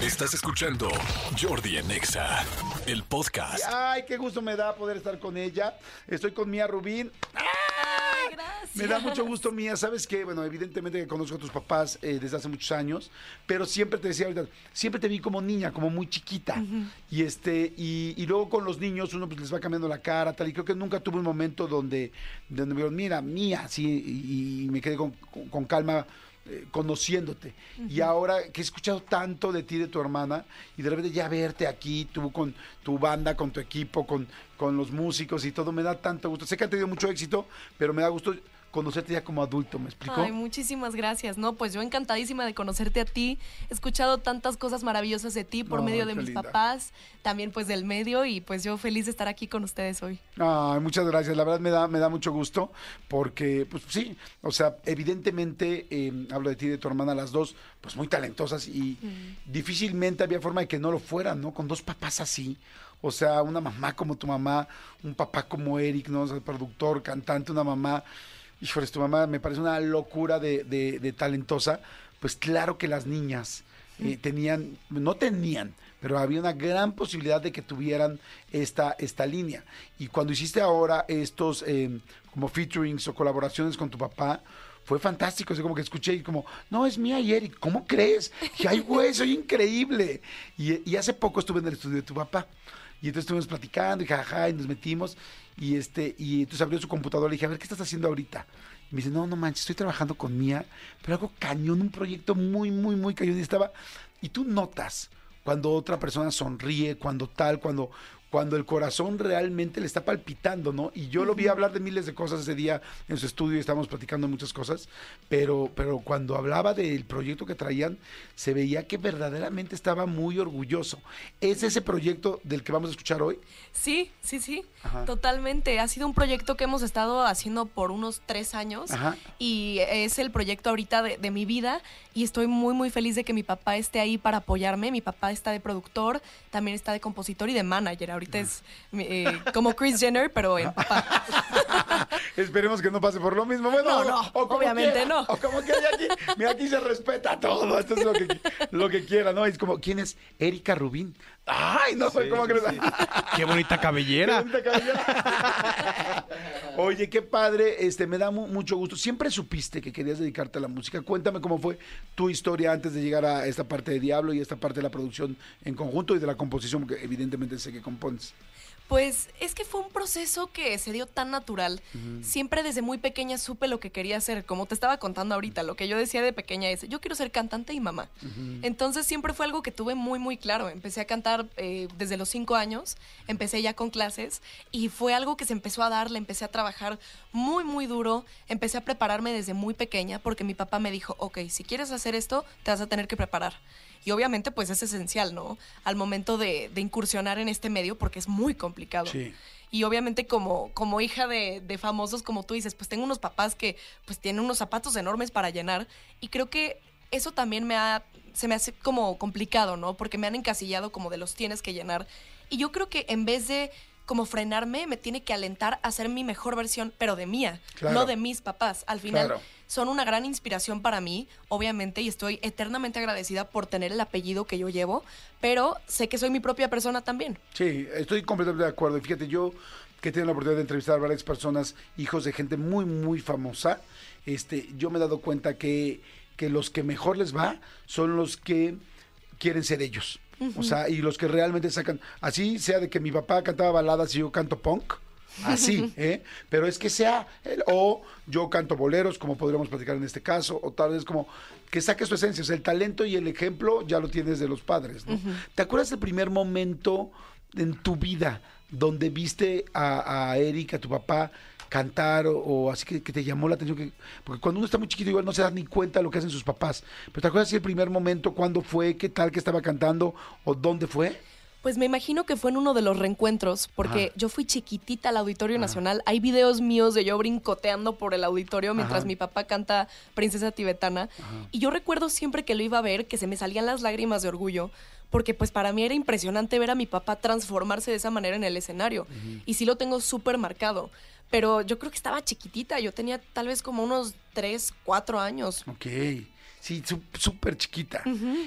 Estás escuchando Jordi en Exa, el podcast. Ay, qué gusto me da poder estar con ella. Estoy con Mía Rubín. Ay, gracias. Me da mucho gusto, Mía. Sabes que, bueno, evidentemente que conozco a tus papás eh, desde hace muchos años, pero siempre te decía ahorita, siempre te vi como niña, como muy chiquita. Y este, y, y luego con los niños uno pues les va cambiando la cara, tal. Y creo que nunca tuve un momento donde, donde me dijeron, mira, Mía, sí, y, y me quedé con, con- con calma. Eh, conociéndote. Y ahora que he escuchado tanto de ti de tu hermana y de repente ya verte aquí tú con tu banda con tu equipo con, con los músicos y todo me da tanto gusto. Sé que han tenido mucho éxito pero me da gusto conocerte ya como adulto, ¿me explicó? Ay, muchísimas gracias. No, pues yo encantadísima de conocerte a ti. He escuchado tantas cosas maravillosas de ti por medio de mis linda. papás, también pues del medio y pues yo feliz de estar aquí con ustedes hoy. Ay, muchas gracias. La verdad me da, me da mucho gusto porque, pues sí, o sea, evidentemente eh, hablo de ti y de tu hermana, las dos, pues muy talentosas y difícilmente había forma de que no lo fueran, ¿no? Con dos papás así. O sea, una mamá como tu mamá, un papá como Eric, ¿no? O sea, productor, cantante, una mamá. Híjoles, tu mamá me parece una locura de, de- de talentosa. Pues claro que las niñas eh, tenían, no tenían, pero había una gran posibilidad de que tuvieran esta, esta línea. Y cuando hiciste ahora estos eh, como featurings o colaboraciones con tu papá, fue fantástico. Así como que escuché y como, no, es mía y Eric, ¿cómo crees? Y ay, güey, soy increíble. Y, y hace poco estuve en el estudio de tu papá. Y entonces estuvimos platicando y jajaja, y nos metimos. Y este, y entonces abrió su computadora y le dije, a ver, ¿qué estás haciendo ahorita? Y me dice, no, no manches, estoy trabajando con Mía, pero algo cañón, un proyecto muy, muy, muy cañón. Y estaba, y tú notas cuando otra persona sonríe, cuando tal, cuando, cuando el corazón realmente le está palpitando, ¿no? Y yo lo vi hablar de miles de cosas ese día en su estudio y estábamos platicando muchas cosas, pero, pero cuando hablaba del proyecto que traían, se veía que verdaderamente estaba muy orgulloso. ¿Es ese proyecto del que vamos a escuchar hoy? Sí, sí, sí, Ajá. totalmente. Ha sido un proyecto que hemos estado haciendo por unos tres años Ajá. y es el proyecto ahorita de, de mi vida y estoy muy, muy feliz de que mi papá esté ahí para apoyarme. Mi papá está de productor, también está de compositor y de manager. Ahorita es eh, como Chris Jenner, pero en papá. Esperemos que no pase por lo mismo. Bueno, No, no, o como obviamente quiera, no. O como que hay aquí, mira, aquí se respeta todo. Esto es lo que, lo que quiera, ¿no? Es como, ¿quién es Erika Rubín? Ay, no sé cómo crees. Qué bonita cabellera. Qué bonita cabellera. Oye, qué padre, este, me da mu- mucho gusto. Siempre supiste que querías dedicarte a la música. Cuéntame cómo fue tu historia antes de llegar a esta parte de Diablo y esta parte de la producción en conjunto y de la composición, porque evidentemente sé que compones. Pues es que fue un proceso que se dio tan natural. Siempre desde muy pequeña supe lo que quería hacer. Como te estaba contando ahorita, lo que yo decía de pequeña es, yo quiero ser cantante y mamá. Entonces siempre fue algo que tuve muy, muy claro. Empecé a cantar eh, desde los cinco años, empecé ya con clases y fue algo que se empezó a dar, le empecé a trabajar muy, muy duro. Empecé a prepararme desde muy pequeña porque mi papá me dijo, ok, si quieres hacer esto, te vas a tener que preparar. Y obviamente pues es esencial, ¿no? Al momento de, de incursionar en este medio porque es muy complicado. Sí. Y obviamente como, como hija de, de famosos, como tú dices, pues tengo unos papás que pues tienen unos zapatos enormes para llenar. Y creo que eso también me ha, se me hace como complicado, ¿no? Porque me han encasillado como de los tienes que llenar. Y yo creo que en vez de como frenarme, me tiene que alentar a ser mi mejor versión, pero de mía, Claro. no de mis papás. Al final Claro. Son una gran inspiración para mí, obviamente, y estoy eternamente agradecida por tener el apellido que yo llevo, pero sé que soy mi propia persona también. Sí, estoy completamente de acuerdo. Y fíjate, yo que he tenido la oportunidad de entrevistar a varias personas, hijos de gente muy, muy famosa, este, yo me he dado cuenta que, que los que mejor les va son los que quieren ser ellos. O sea, y los que realmente sacan, así sea de que mi papá cantaba baladas y yo canto punk, así, ¿eh? Pero es que sea, o yo canto boleros, como podríamos platicar en este caso, o tal vez como que saque su esencia, o sea, el talento y el ejemplo ya lo tienes de los padres, ¿no? ¿Te acuerdas del primer momento en tu vida donde viste a, a Eric, a tu papá, cantar o, o así que, que te llamó la atención? Que, porque cuando uno está muy chiquito igual no se da ni cuenta de lo que hacen sus papás. Pero ¿te acuerdas si el primer momento, cuándo fue, qué tal que estaba cantando o dónde fue? Pues me imagino que fue en uno de los reencuentros, porque Ajá. yo fui chiquitita al Auditorio Nacional. Hay videos míos de yo brincoteando por el auditorio mientras Ajá. mi papá canta Princesa Tibetana. Y yo recuerdo siempre que lo iba a ver, que se me salían las lágrimas de orgullo, porque pues para mí era impresionante ver a mi papá transformarse de esa manera en el escenario. Y sí lo tengo súper marcado. Pero yo creo que estaba chiquitita, yo tenía tal vez como unos 3, 4 años. Ok. Sí, sú- súper chiquita.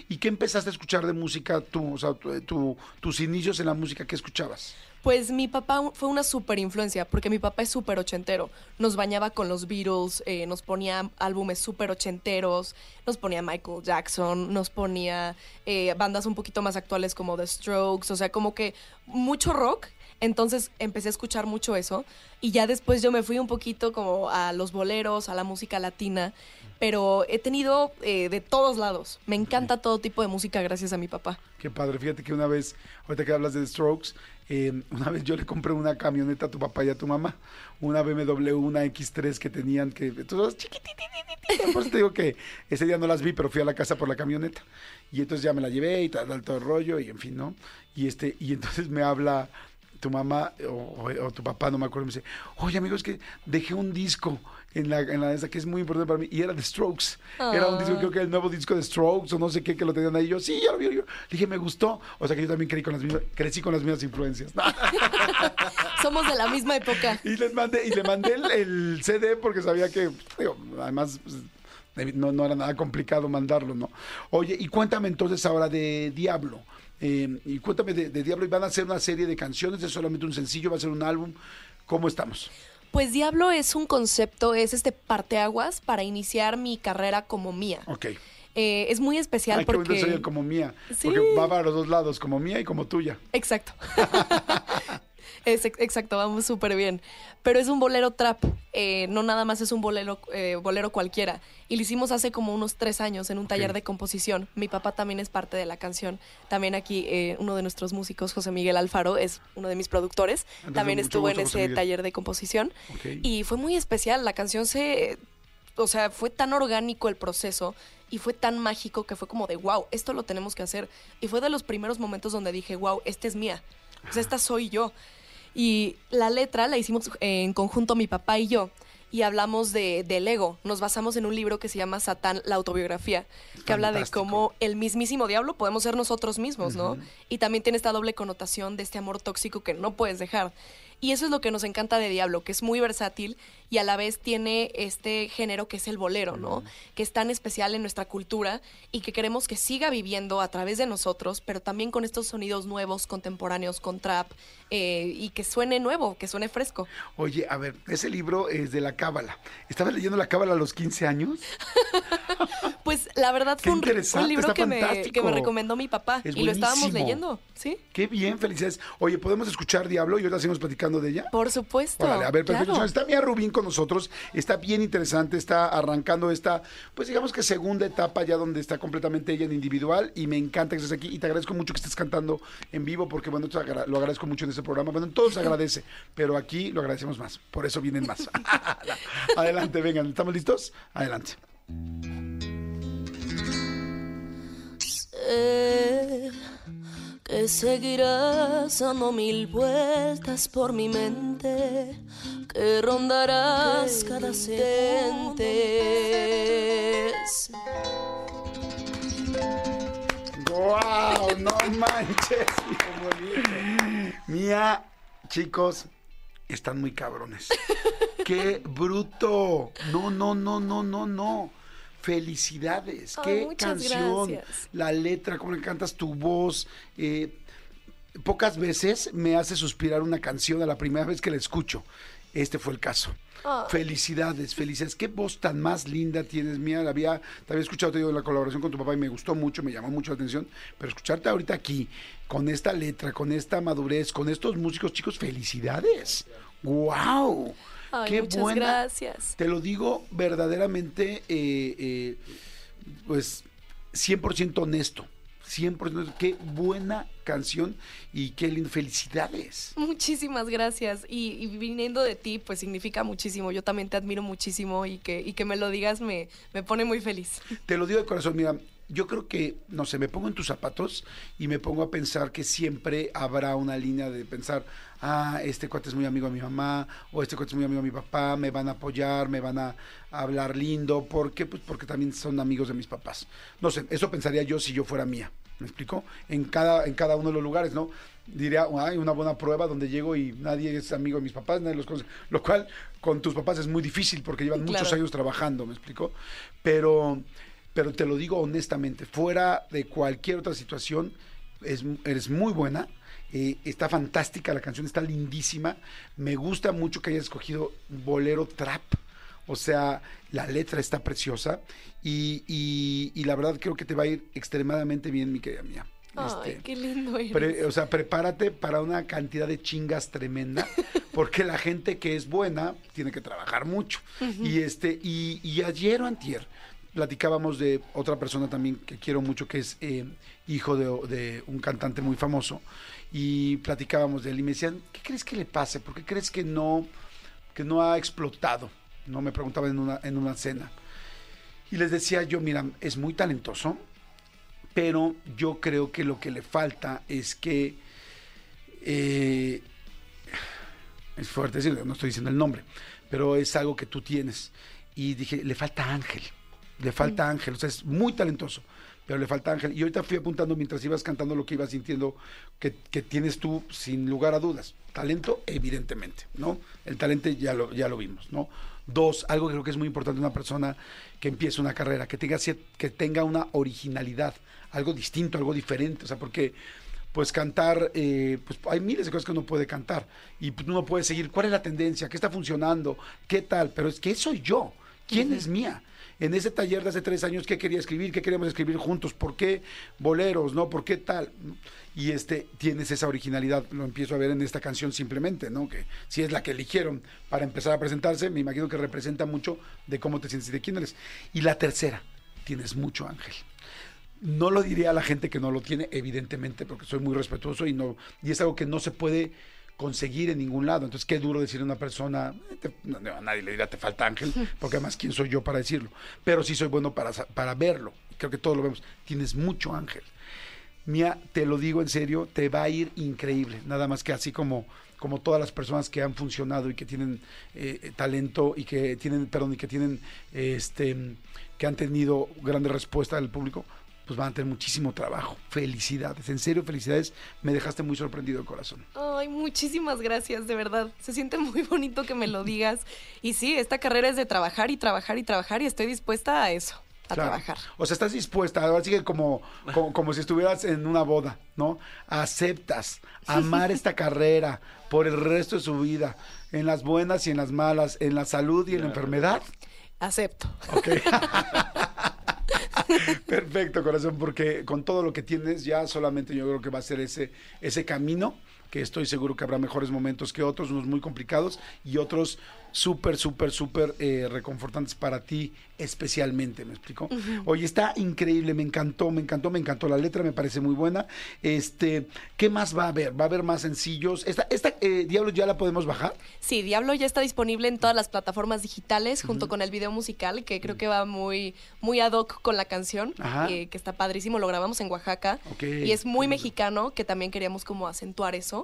¿Y qué empezaste a escuchar de música tú? O sea, tu- tu- tus inicios en la música, ¿qué escuchabas? Pues mi papá fue una súper influencia, porque mi papá es súper ochentero. Nos bañaba con los Beatles, eh, nos ponía álbumes súper ochenteros, nos ponía Michael Jackson, nos ponía eh, bandas un poquito más actuales como The Strokes, o sea, como que mucho rock. Entonces empecé a escuchar mucho eso y ya después yo me fui un poquito como a los boleros, a la música latina, pero he tenido eh, de todos lados. Me encanta todo tipo de música gracias a mi papá. Qué padre. Fíjate que una vez, ahorita que hablas de Strokes, eh, una vez yo le compré una camioneta a tu papá y a tu mamá. Una BMW, una X3 que tenían que... Todas. Por te digo que ese día no las vi, pero fui a la casa por la camioneta. Y entonces ya me la llevé y tal, tal, todo el rollo y en fin, ¿no? Y, este, y entonces me habla tu mamá o, o- o tu papá, no me acuerdo, me dice, oye amigo, es que dejé un disco en la, en la esa que es muy importante para mí, y era de Strokes. Era un disco, creo que el nuevo disco de Strokes, o no sé qué, que lo tenían ahí. Yo, sí, ya lo vi. Yo dije, me gustó. O sea que yo también creí con las mismas, crecí con las mismas influencias. Somos de la misma época. y les mandé, y le mandé el, el CD porque sabía que, digo, además, pues, no, no era nada complicado mandarlo, ¿no? Oye, y cuéntame entonces ahora de Diablo. Eh, y cuéntame de, de Diablo, ¿y van a hacer una serie de canciones? ¿Es solamente un sencillo? ¿Va a ser un álbum? ¿Cómo estamos? Pues Diablo es un concepto, es este parteaguas para iniciar mi carrera como mía. Ok. Eh, es muy especial Ay, qué porque... oye como mía. Sí. Porque va para los dos lados, como mía y como tuya. Exacto. Es ex- exacto, vamos súper bien. Pero es un bolero trap, eh, no nada más es un bolero, eh, bolero cualquiera. Y lo hicimos hace como unos tres años en un taller de composición. Mi papá también es parte de la canción. También aquí eh, uno de nuestros músicos, José Miguel Alfaro, es uno de mis productores. Entonces, también estuvo en gusto, ese Miguel. taller de composición. Y fue muy especial. La canción se. O sea, fue tan orgánico el proceso y fue tan mágico que fue como de wow, esto lo tenemos que hacer. Y fue de los primeros momentos donde dije, wow, esta es mía. O sea, esta soy yo. Y la letra la hicimos en conjunto mi papá y yo. Y hablamos de, del ego. Nos basamos en un libro que se llama Satán, la autobiografía, que habla de cómo el mismísimo diablo podemos ser nosotros mismos, ¿no? Y también tiene esta doble connotación de este amor tóxico que no puedes dejar. Y eso es lo que nos encanta de Diablo, que es muy versátil y a la vez tiene este género que es el bolero, ¿no? Que es tan especial en nuestra cultura y que queremos que siga viviendo a través de nosotros, pero también con estos sonidos nuevos, contemporáneos, con trap, eh, y que suene nuevo, que suene fresco. Oye, a ver, ese libro es de la Cábala. ¿Estabas leyendo la Cábala a los 15 años? Pues la verdad Qué fue un, un libro que me, fantástico. que me recomendó mi papá Es y lo estábamos leyendo, ¿sí? Qué bien, felicidades. Oye, ¿podemos escuchar Diablo y ahora seguimos platicando de ella? Por supuesto. Órale, a ver, perfecto. claro. Está Mía Rubín con nosotros, está bien interesante, está arrancando esta, pues digamos que segunda etapa ya donde está completamente ella en individual y me encanta que estés aquí y te agradezco mucho que estés cantando en vivo porque bueno, agra- lo agradezco mucho en este programa, bueno, en todos se agradece, pero aquí lo agradecemos más, por eso vienen más. Adelante, vengan, ¿estamos listos? Adelante. Sé que seguirás dando mil vueltas por mi mente, que rondarás cada segundo. ¡Wow! ¡No manches! Mía, chicos, están muy cabrones. ¡Qué bruto! No, no, no, no, no, no. Felicidades. ¡Qué canción! gracias. La letra, cómo le cantas tu voz. eh, pocas veces me hace suspirar una canción a la primera vez que la escucho. Este fue el caso. Felicidades, felicidades. Qué voz tan más linda tienes, mía. La había, te había escuchado, te digo, la colaboración con tu papá y me gustó mucho, me llamó mucho la atención. Pero escucharte ahorita aquí, con esta letra, con esta madurez, con estos músicos, chicos, felicidades. ¡Wow! Ay, Qué muchas buena. gracias. Te lo digo verdaderamente, eh, eh, pues 100% honesto. 100% honesto. Qué buena canción y qué. Felicidades. Muchísimas gracias. Y, y viniendo de ti, pues significa muchísimo. Yo también te admiro muchísimo y que, y que me lo digas me, me pone muy feliz. Te lo digo de corazón, mira, yo creo que, no sé, me pongo en tus zapatos y me pongo a pensar que siempre habrá una línea de pensar, ah, este cuate es muy amigo de mi mamá, o este cuate es muy amigo de mi papá, me van a apoyar, me van a, hablar lindo, ¿por qué? Pues porque también son amigos de mis papás. No sé, eso pensaría yo si yo fuera mía, ¿me explico? En cada, en cada uno de los lugares, ¿no? Diría, hay una buena prueba donde llego y nadie es amigo de mis papás, nadie los conoce. Lo cual con tus papás es muy difícil porque llevan muchos años trabajando, ¿me explico? Pero pero te lo digo honestamente, fuera de cualquier otra situación, es, eres muy buena. eh, está fantástica la canción, está lindísima. Me gusta mucho que hayas escogido bolero trap. O sea, la letra está preciosa y, y- y la verdad creo que te va a ir extremadamente bien, mi querida mía. Ay, Este, qué lindo eres. Pre- o sea, prepárate para una cantidad de chingas tremenda, porque la gente que es buena tiene que trabajar mucho. Y este, y, y ayer o antier platicábamos de otra persona también que quiero mucho, que es eh, hijo de, un cantante muy famoso, y platicábamos de él y me decían, ¿qué crees que le pase? ¿Por qué crees que no, que no ha explotado? No me preguntaban en una, en una cena. Y les decía yo, mira, es muy talentoso, pero yo creo que lo que le falta es que eh, es fuerte decirlo, no estoy diciendo el nombre, pero es algo que tú tienes. Y dije, le falta ángel, le falta ángel, o sea, es muy talentoso, pero le falta ángel. Y ahorita fui apuntando mientras ibas cantando lo que ibas sintiendo que, que tienes tú, sin lugar a dudas. Talento, evidentemente, ¿no? El talento ya lo, ya lo vimos, ¿no? Dos, algo que creo que es muy importante una persona que empiece una carrera, que tenga, que tenga una originalidad, algo distinto, algo diferente, o sea, porque pues cantar, eh, pues hay miles de cosas que uno puede cantar y uno puede seguir cuál es la tendencia, qué está funcionando, qué tal, pero es que soy yo, quién es mía. En ese taller de hace tres años, ¿qué quería escribir? ¿Qué queríamos escribir juntos? ¿Por qué boleros? ¿No? ¿Por qué tal? Y este, tienes esa originalidad, lo empiezo a ver en esta canción simplemente, ¿no? Que si es la que eligieron para empezar a presentarse, me imagino que representa mucho de cómo te sientes y de quién eres. Y la tercera, tienes mucho ángel. No lo diría a la gente que no lo tiene, evidentemente, porque soy muy respetuoso y no y es algo que no se puede conseguir en ningún lado. Entonces, qué duro decirle a una persona, eh, te- no, a nadie le dirá te falta ángel, porque además, ¿quién soy yo para decirlo? Pero sí soy bueno para, para verlo. Creo que todos lo vemos. Tienes mucho ángel. Mía, te lo digo en serio, te va a ir increíble. Nada más que así como, como todas las personas que han funcionado y que tienen eh, eh, talento y que tienen, perdón, y que tienen, eh, este, que han tenido grande respuesta del público, pues van a tener muchísimo trabajo. Felicidades, en serio, felicidades. Me dejaste muy sorprendido, corazón. Ay, muchísimas gracias, de verdad. Se siente muy bonito que me lo digas. Y sí, esta carrera es de trabajar y trabajar y trabajar y estoy dispuesta a eso, a Claro. trabajar. O sea, estás dispuesta, ahora sí que como, como, como si estuvieras en una boda, ¿no? Aceptas amar esta carrera por el resto de su vida, en las buenas y en las malas, en la salud y en la enfermedad. Acepto. Ok. Perfecto, corazón, porque con todo lo que tienes ya solamente yo creo que va a ser ese, ese camino que estoy seguro que habrá mejores momentos que otros, unos muy complicados y otros súper, súper, súper eh, reconfortantes para ti especialmente, ¿me explico? Oye, está increíble, me encantó, me encantó, me encantó la letra, me parece muy buena. Este, ¿qué más va a haber? ¿Va a haber más sencillos? ¿Esta, esta eh, Diablo ya la podemos bajar? Sí, Diablo ya está disponible en todas las plataformas digitales junto con el video musical que creo que va muy, muy ad hoc con la canción, eh, que está padrísimo. Lo grabamos en Oaxaca Ok. y es muy mexicano, que también queríamos como acentuar eso.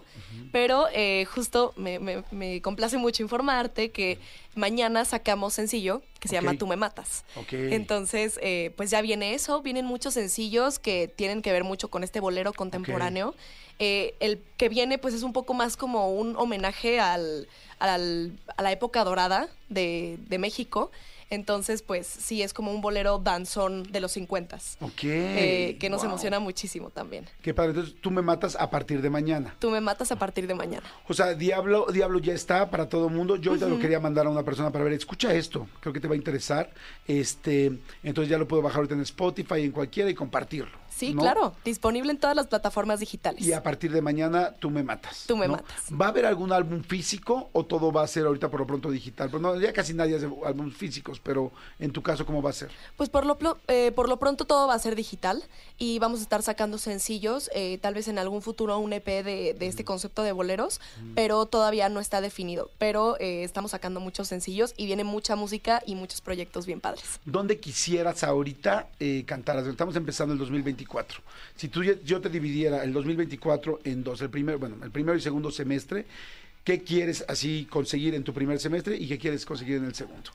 Pero eh, justo me, me- me complace mucho informarte que mañana sacamos sencillo que se llama Tú me matas. Entonces, eh, pues ya viene eso, vienen muchos sencillos que tienen que ver mucho con este bolero contemporáneo. Eh, el que viene, pues es un poco más como un homenaje al, al- a la época dorada de, de México. Entonces, pues sí, es como un bolero danzón de los 50 Ok. eh, que nos wow. emociona muchísimo también. Qué padre, entonces tú me matas a partir de mañana. Tú me matas a partir de mañana. O sea, Diablo, Diablo ya está para todo el mundo. Yo ahorita lo quería mandar a una persona para ver, escucha esto, creo que te va a interesar. Este, entonces ya lo puedo bajar ahorita en Spotify, en cualquiera y compartirlo. Sí, ¿no? claro, disponible en todas las plataformas digitales. Y a partir de mañana tú me matas. Tú me ¿no? matas. ¿Va a haber algún álbum físico o todo va a ser ahorita por lo pronto digital? Pues no, ya casi nadie hace álbumes físicos, pero en tu caso, ¿cómo va a ser? Pues por lo, eh, por lo pronto todo va a ser digital y vamos a estar sacando sencillos, eh, tal vez en algún futuro un EP de, de este concepto de boleros, pero todavía no está definido. Pero eh, estamos sacando muchos sencillos y viene mucha música y muchos proyectos bien padres. ¿Dónde quisieras ahorita eh, cantar? Estamos empezando el 2024. Si tú, yo te dividiera el 2024 en dos, el primer, bueno, el primero y segundo semestre, ¿qué quieres así conseguir en tu primer semestre y qué quieres conseguir en el segundo?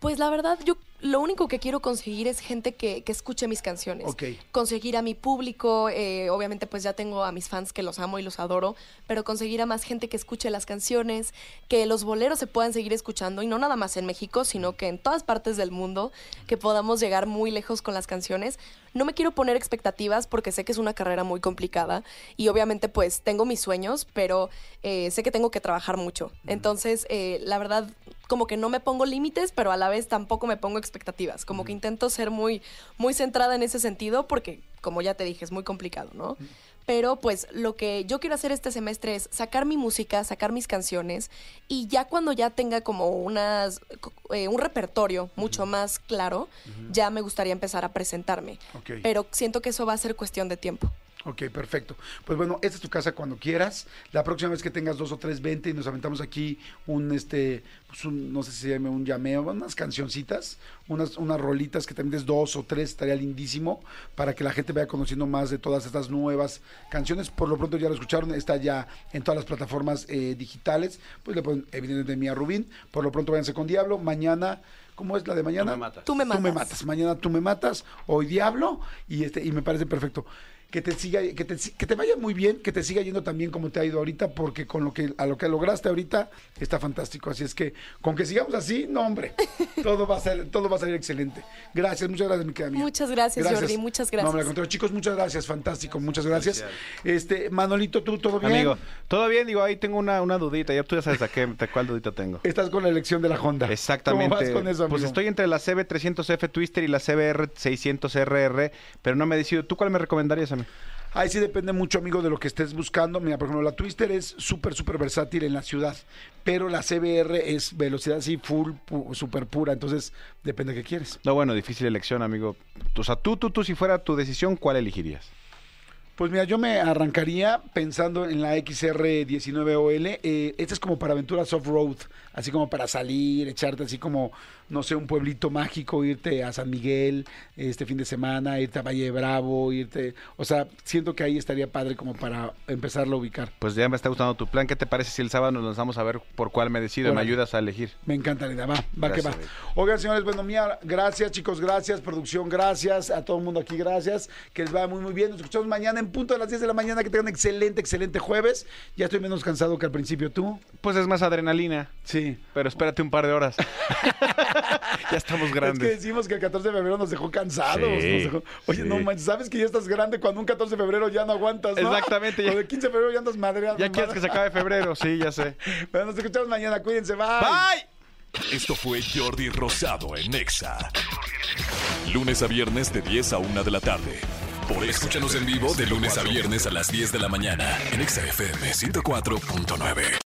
Pues la verdad, yo lo único que quiero conseguir es gente que, que escuche mis canciones. Conseguir a mi público, eh, obviamente pues ya tengo a mis fans que los amo y los adoro, pero conseguir a más gente que escuche las canciones, que los boleros se puedan seguir escuchando y no nada más en México, sino que en todas partes del mundo, que podamos llegar muy lejos con las canciones. No me quiero poner expectativas porque sé que es una carrera muy complicada y obviamente pues tengo mis sueños, pero eh, sé que tengo que trabajar mucho. Entonces, eh, la verdad, como que no me pongo límites, pero a la vez tampoco me pongo expectativas. Como que intento ser muy, muy centrada en ese sentido porque, como ya te dije, es muy complicado, ¿no? Pero pues lo que yo quiero hacer este semestre es sacar mi música, sacar mis canciones y ya cuando ya tenga como unas, eh, un repertorio mucho más claro, ya me gustaría empezar a presentarme. Pero siento que eso va a ser cuestión de tiempo. Ok, perfecto. Pues bueno, esta es tu casa cuando quieras. La próxima vez que tengas dos o tres, vente y nos aventamos aquí un, este, pues un, no sé si se llame un llameo, unas cancioncitas, unas, unas rolitas que también des dos o tres, estaría lindísimo para que la gente vaya conociendo más de todas estas nuevas canciones. Por lo pronto ya lo escucharon, está ya en todas las plataformas eh, digitales. Pues le ponen evidentemente Mía Rubín. Por lo pronto váyanse con Diablo. Mañana, ¿cómo es la de mañana? me matas. Tú me matas. Tú me matas. Mañana tú me matas. Hoy Diablo. Y este, y me parece perfecto. Que te siga, que te, que te vaya muy bien, que te siga yendo también como te ha ido ahorita, porque con lo que, a lo que lograste ahorita está fantástico. Así es que, con que sigamos así, no hombre, todo va a ser, todo va a salir excelente. Gracias, muchas gracias, mi querida mía. Muchas gracias, Jordi, muchas gracias. No, hombre, al contrario, chicos, muchas gracias, fantástico, muchas gracias. Este, Manolito, ¿tú todo bien? Amigo, todo bien, digo, ahí tengo una, una dudita. Ya tú ya sabes a qué, a cuál dudita tengo. Estás con la elección de la Honda. Exactamente. ¿Cómo vas con eso, amigo? Pues estoy entre la CB300F Twister y la CBR600RR, pero no me he decidido. ¿Tú cuál me recomendarías a Ahí sí depende mucho, amigo, de lo que estés buscando. Mira, por ejemplo, la Twister es súper, súper versátil en la ciudad, pero la CBR es velocidad así, full, pu- súper pura. Entonces, depende de qué quieres. No, bueno, difícil elección, amigo. O sea, tú, tú, tú, si fuera tu decisión, ¿cuál elegirías? Pues mira, yo me arrancaría pensando en la XR19OL. Eh, esta es como para aventuras off-road, así como para salir, echarte así como, no sé, un pueblito mágico, irte a San Miguel este fin de semana, irte a Valle Bravo, irte... O sea, siento que ahí estaría padre como para empezarlo a ubicar. Pues ya me está gustando tu plan. ¿Qué te parece si el sábado nos lanzamos a ver por cuál me decido? Me ayudas a elegir. Me encanta la idea, va, va Gracias, que va. Oigan, señores, bueno, mía, gracias, chicos, gracias, producción, gracias, a todo el mundo aquí, gracias, que les vaya muy, muy bien. Nos escuchamos mañana en punto a las 10 de la mañana, que tengan excelente, excelente jueves. Ya estoy menos cansado que al principio, ¿tú? Pues es más adrenalina. Sí. Pero espérate un par de horas. ya estamos Es que grandes. decimos que el 14 de febrero nos dejó cansados. Sí, nos dejó- Oye, sí. no manches, ¿sabes que ya estás grande cuando un 14 de febrero ya no aguantas, no? Exactamente, ya- Cuando el 15 de febrero ya andas madreado. Ya quieres que se acabe febrero, sí, ya sé. Bueno, nos escuchamos mañana, cuídense, bye. Bye. Esto fue Jordi Rosado en Nexa. Lunes a viernes de 10 a 1 de la tarde. Por Escúchanos en vivo de lunes a viernes a las 10 de la mañana en Exa FM 104.9.